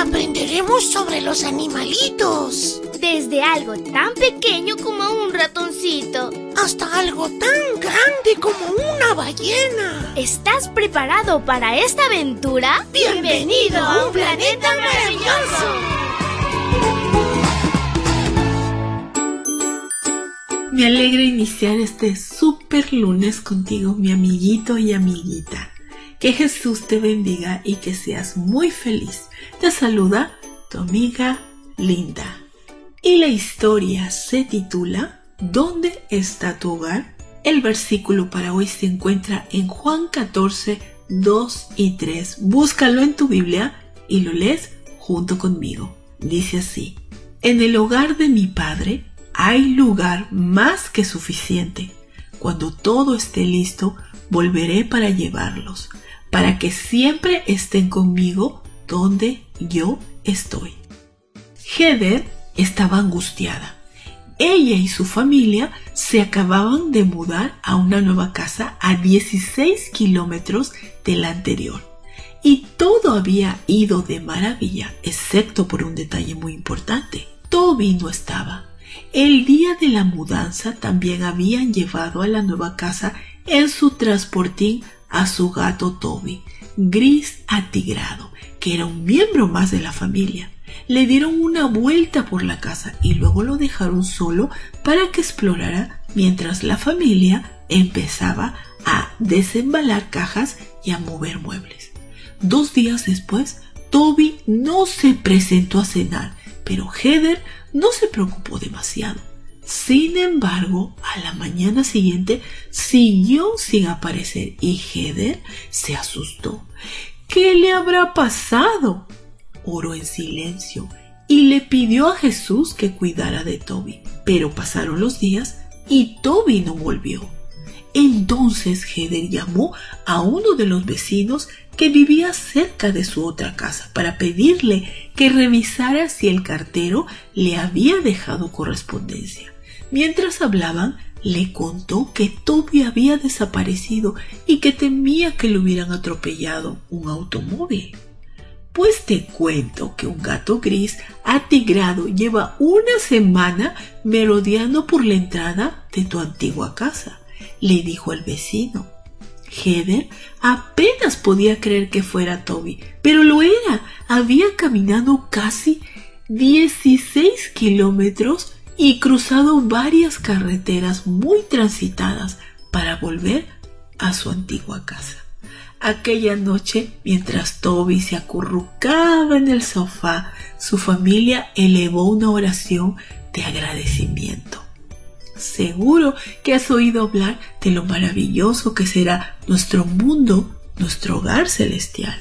aprenderemos sobre los animalitos. Desde algo tan pequeño como un ratoncito. Hasta algo tan grande como una ballena. ¿Estás preparado para esta aventura? Bienvenido a un planeta maravilloso. Me alegra iniciar este super lunes contigo, mi amiguito y amiguita. Que Jesús te bendiga y que seas muy feliz. Te saluda tu amiga Linda. Y la historia se titula ¿Dónde está tu hogar? El versículo para hoy se encuentra en Juan 14, 2 y 3. Búscalo en tu Biblia y lo lees junto conmigo. Dice así, en el hogar de mi Padre hay lugar más que suficiente. Cuando todo esté listo, volveré para llevarlos para que siempre estén conmigo donde yo estoy. Heather estaba angustiada. Ella y su familia se acababan de mudar a una nueva casa a 16 kilómetros de la anterior. Y todo había ido de maravilla, excepto por un detalle muy importante. Toby no estaba. El día de la mudanza también habían llevado a la nueva casa en su transportín a su gato Toby, gris atigrado, que era un miembro más de la familia. Le dieron una vuelta por la casa y luego lo dejaron solo para que explorara mientras la familia empezaba a desembalar cajas y a mover muebles. Dos días después, Toby no se presentó a cenar, pero Heather no se preocupó demasiado. Sin embargo, a la mañana siguiente siguió sin aparecer y Heather se asustó. ¿Qué le habrá pasado? Oró en silencio y le pidió a Jesús que cuidara de Toby. Pero pasaron los días y Toby no volvió. Entonces Heather llamó a uno de los vecinos que vivía cerca de su otra casa para pedirle que revisara si el cartero le había dejado correspondencia. Mientras hablaban, le contó que Toby había desaparecido y que temía que le hubieran atropellado un automóvil. Pues te cuento que un gato gris atigrado lleva una semana merodeando por la entrada de tu antigua casa, le dijo el vecino. Heather apenas podía creer que fuera Toby, pero lo era. Había caminado casi 16 kilómetros y cruzado varias carreteras muy transitadas para volver a su antigua casa. Aquella noche, mientras Toby se acurrucaba en el sofá, su familia elevó una oración de agradecimiento. Seguro que has oído hablar de lo maravilloso que será nuestro mundo, nuestro hogar celestial.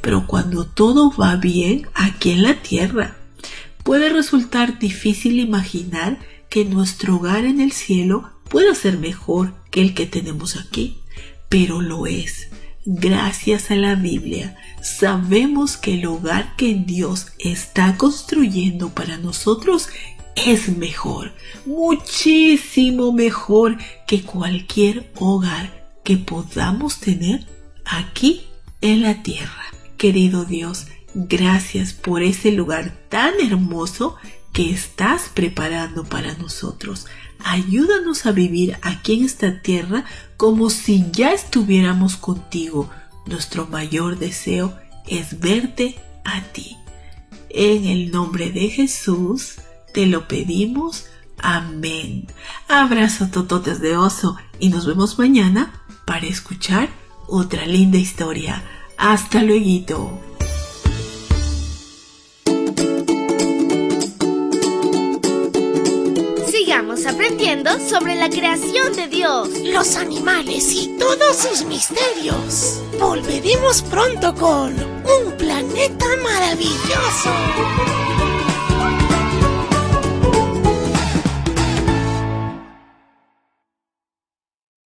Pero cuando todo va bien aquí en la tierra, puede resultar difícil imaginar que nuestro hogar en el cielo pueda ser mejor que el que tenemos aquí, pero lo es. Gracias a la Biblia sabemos que el hogar que Dios está construyendo para nosotros es mejor, muchísimo mejor que cualquier hogar que podamos tener aquí en la tierra. Querido Dios, Gracias por ese lugar tan hermoso que estás preparando para nosotros. Ayúdanos a vivir aquí en esta tierra como si ya estuviéramos contigo. Nuestro mayor deseo es verte a ti. En el nombre de Jesús te lo pedimos. Amén. Abrazo tototes de oso y nos vemos mañana para escuchar otra linda historia. Hasta luego. aprendiendo sobre la creación de Dios, los animales y todos sus misterios. Volveremos pronto con un planeta maravilloso.